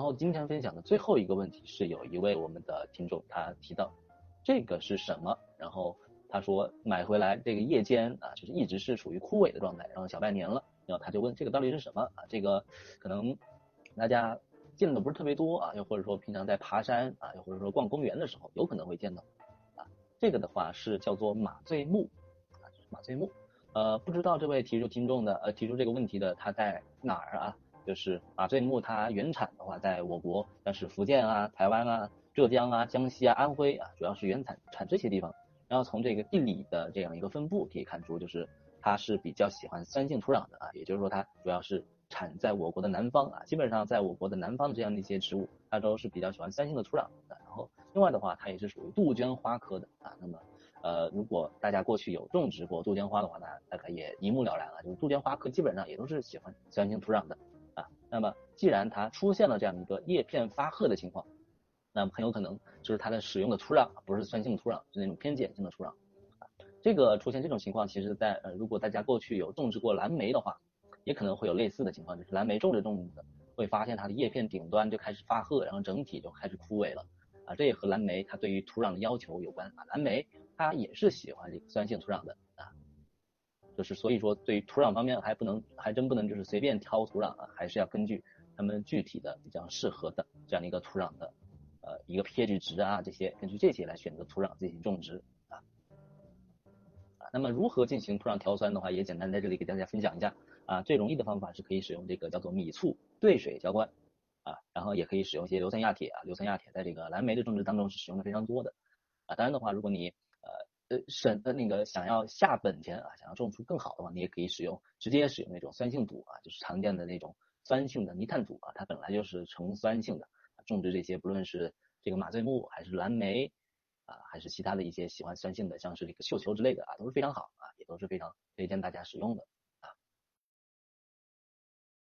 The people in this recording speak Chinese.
然后今天分享的最后一个问题是有一位我们的听众他提到这个是什么？然后他说买回来这个叶尖啊，就是一直是处于枯萎的状态，然后小半年了，然后他就问这个到底是什么啊？这个可能大家见的不是特别多啊，又或者说平常在爬山啊，又或者说逛公园的时候有可能会见到啊。这个的话是叫做马醉木啊，马醉木。呃，不知道这位提出听众的呃提出这个问题的他在哪儿啊？就是马醉木它原产的话在我国，但是福建啊、台湾啊、浙江啊、江西啊、安徽啊，主要是原产产这些地方。然后从这个地理的这样一个分布可以看出，就是它是比较喜欢酸性土壤的啊，也就是说它主要是产在我国的南方啊，基本上在我国的南方的这样的一些植物，它都是比较喜欢酸性的土壤的。然后另外的话，它也是属于杜鹃花科的啊，那么。呃，如果大家过去有种植过杜鹃花的话呢，大概也一目了然了，就是杜鹃花科基本上也都是喜欢酸性土壤的啊。那么既然它出现了这样一个叶片发褐的情况，那么很有可能就是它的使用的土壤不是酸性土壤，是那种偏碱性的土壤。这个出现这种情况，其实在呃如果大家过去有种植过蓝莓的话，也可能会有类似的情况，就是蓝莓种着种着会发现它的叶片顶端就开始发褐，然后整体就开始枯萎了啊。这也和蓝莓它对于土壤的要求有关啊。蓝莓它也是喜欢这个酸性土壤的啊，就是所以说对于土壤方面还不能还真不能就是随便挑土壤啊，还是要根据它们具体的比较适合的这样的一个土壤的呃一个 pH 值啊这些根据这些来选择土壤进行种植啊。啊那么如何进行土壤调酸的话，也简单在这里给大家分享一下啊最容易的方法是可以使用这个叫做米醋兑水浇灌啊，然后也可以使用一些硫酸亚铁啊，硫酸亚铁在这个蓝莓的种植当中是使用的非常多的。啊，当然的话如果你呃省呃那个想要下本钱啊，想要种出更好的话，你也可以使用直接使用那种酸性土啊，就是常见的那种酸性的泥炭土啊，它本来就是呈酸性的，种植这些不论是这个马醉木还是蓝莓啊，还是其他的一些喜欢酸性的，像是这个绣球之类的啊，都是非常好啊，也都是非常推荐大家使用的。